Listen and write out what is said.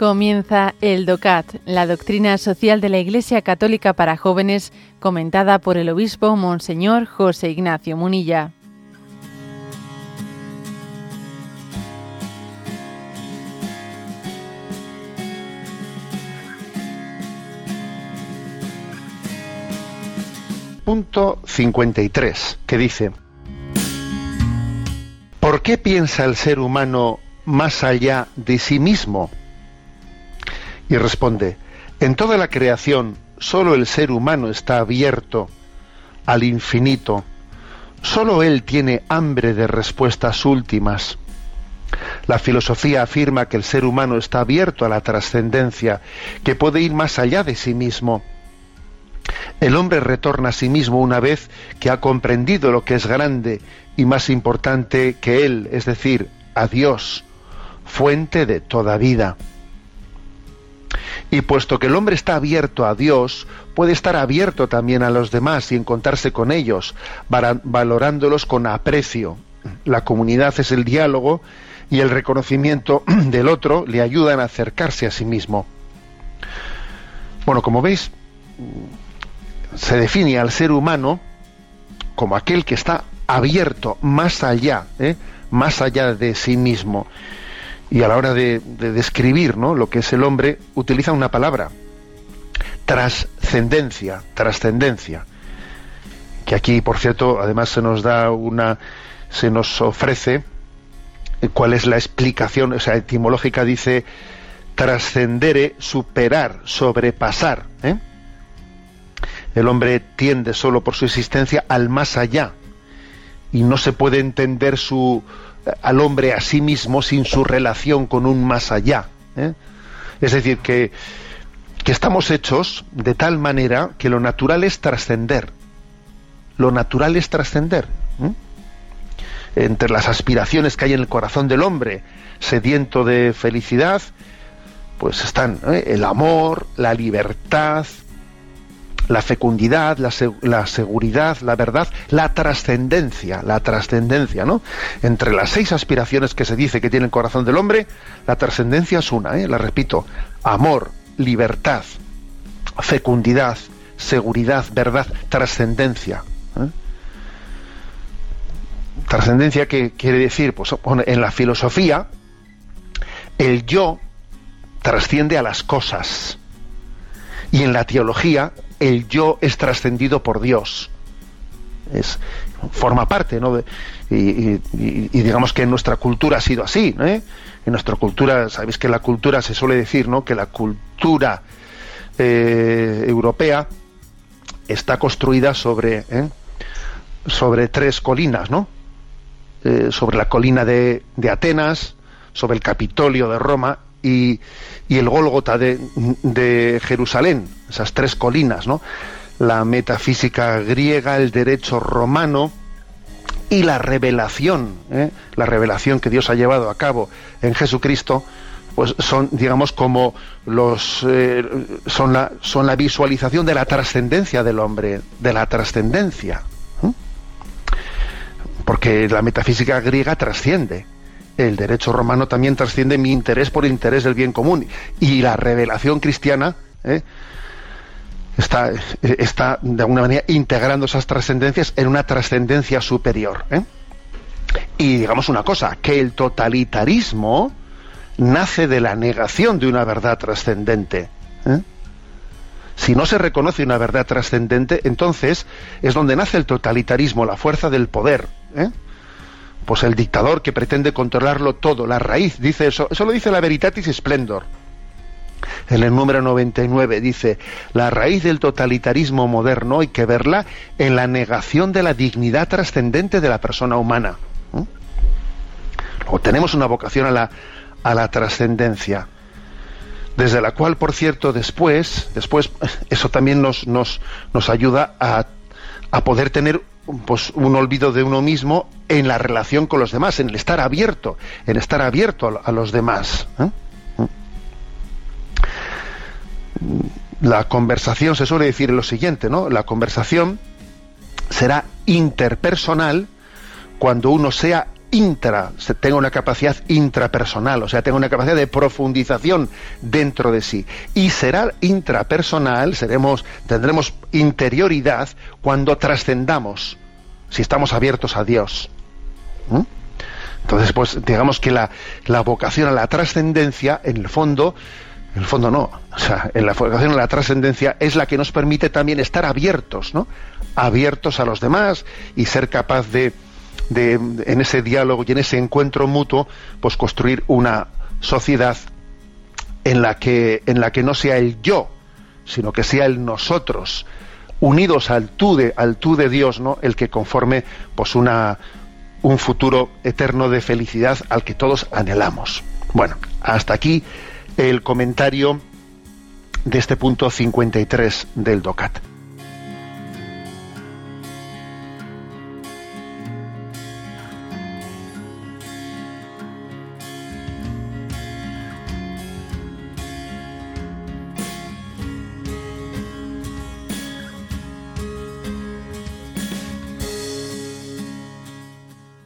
Comienza el DOCAT, la doctrina social de la Iglesia Católica para jóvenes, comentada por el obispo Monseñor José Ignacio Munilla. Punto 53, que dice, ¿por qué piensa el ser humano más allá de sí mismo? Y responde, en toda la creación solo el ser humano está abierto al infinito, solo él tiene hambre de respuestas últimas. La filosofía afirma que el ser humano está abierto a la trascendencia, que puede ir más allá de sí mismo. El hombre retorna a sí mismo una vez que ha comprendido lo que es grande y más importante que él, es decir, a Dios, fuente de toda vida. Y puesto que el hombre está abierto a Dios, puede estar abierto también a los demás y encontrarse con ellos, valorándolos con aprecio. La comunidad es el diálogo y el reconocimiento del otro le ayudan a acercarse a sí mismo. Bueno, como veis, se define al ser humano como aquel que está abierto más allá, ¿eh? más allá de sí mismo y a la hora de, describir ¿no? lo que es el hombre, utiliza una palabra, trascendencia, trascendencia, que aquí, por cierto, además se nos da una, se nos ofrece eh, cuál es la explicación, o sea, etimológica dice trascendere, superar, sobrepasar. ¿eh? El hombre tiende solo por su existencia al más allá y no se puede entender su, al hombre a sí mismo sin su relación con un más allá. ¿eh? Es decir, que, que, estamos hechos de tal manera que lo natural es trascender. Lo natural es trascender. ¿eh? Entre las aspiraciones que hay en el corazón del hombre, sediento de felicidad, pues están ¿eh? el amor, la libertad, la fecundidad, la, seguridad, la verdad, la trascendencia, la trascendencia, ¿no? Entre las seis aspiraciones que se dice que tiene el corazón del hombre, la trascendencia es una, ¿eh? la repito, amor, libertad, fecundidad, seguridad, verdad, trascendencia. ¿eh? Trascendencia que quiere decir, pues en la filosofía, el yo trasciende a las cosas. Y en la teología, el yo es trascendido por Dios. Es, forma parte, ¿no? Y, digamos que en nuestra cultura ha sido así, ¿eh? En nuestra cultura, sabéis que la cultura se suele decir, ¿no? Que la cultura eh, europea está construida sobre, ¿eh? sobre tres colinas, ¿no? sobre la colina de, de Atenas, sobre el Capitolio de Roma y, el Gólgota de, Jerusalén, esas tres colinas, ¿no? La metafísica griega, el derecho romano y la revelación, ¿eh? la revelación que Dios ha llevado a cabo en Jesucristo, pues son, digamos, como los eh, son la son la visualización de la trascendencia del hombre, de la trascendencia, porque la metafísica griega trasciende el derecho romano también trasciende mi interés por interés del bien común. Y la revelación cristiana ¿eh? está, está, de alguna manera, integrando esas trascendencias en una trascendencia superior. ¿eh? Y digamos una cosa, que el totalitarismo nace de la negación de una verdad trascendente. ¿eh? Si no se reconoce una verdad trascendente, entonces es donde nace el totalitarismo, la fuerza del poder. ¿eh? Pues el dictador que pretende controlarlo todo, la raíz, dice eso, eso lo dice la Veritatis Splendor. En el número 99 dice, la raíz del totalitarismo moderno hay que verla en la negación de la dignidad trascendente de la persona humana. O tenemos una vocación a la, a la trascendencia, desde la cual, por cierto, después, después eso también nos, nos, nos ayuda a, a poder tener pues, un olvido de uno mismo en la relación con los demás, en el estar abierto, en estar abierto a, los demás. ¿eh? La conversación se suele decir lo siguiente, ¿no? La conversación será interpersonal cuando uno sea intra, tenga una capacidad intrapersonal, o sea, tenga una capacidad de profundización dentro de sí. Y será intrapersonal, seremos, tendremos interioridad cuando trascendamos, si estamos abiertos a Dios. ¿Mm? Entonces, pues digamos que la, la vocación a la trascendencia, en el fondo, en el fondo no, o sea, en la vocación a la trascendencia es la que nos permite también estar abiertos, ¿no? Abiertos a los demás y ser capaz de, de, en ese diálogo y en ese encuentro mutuo, pues construir una sociedad en la que, en la que no sea el yo, sino que sea el nosotros, unidos al tú de, al tú de Dios, ¿no? El que conforme pues una, un futuro eterno de felicidad al que todos anhelamos. Bueno, hasta aquí el comentario de este punto 53 del DOCAT.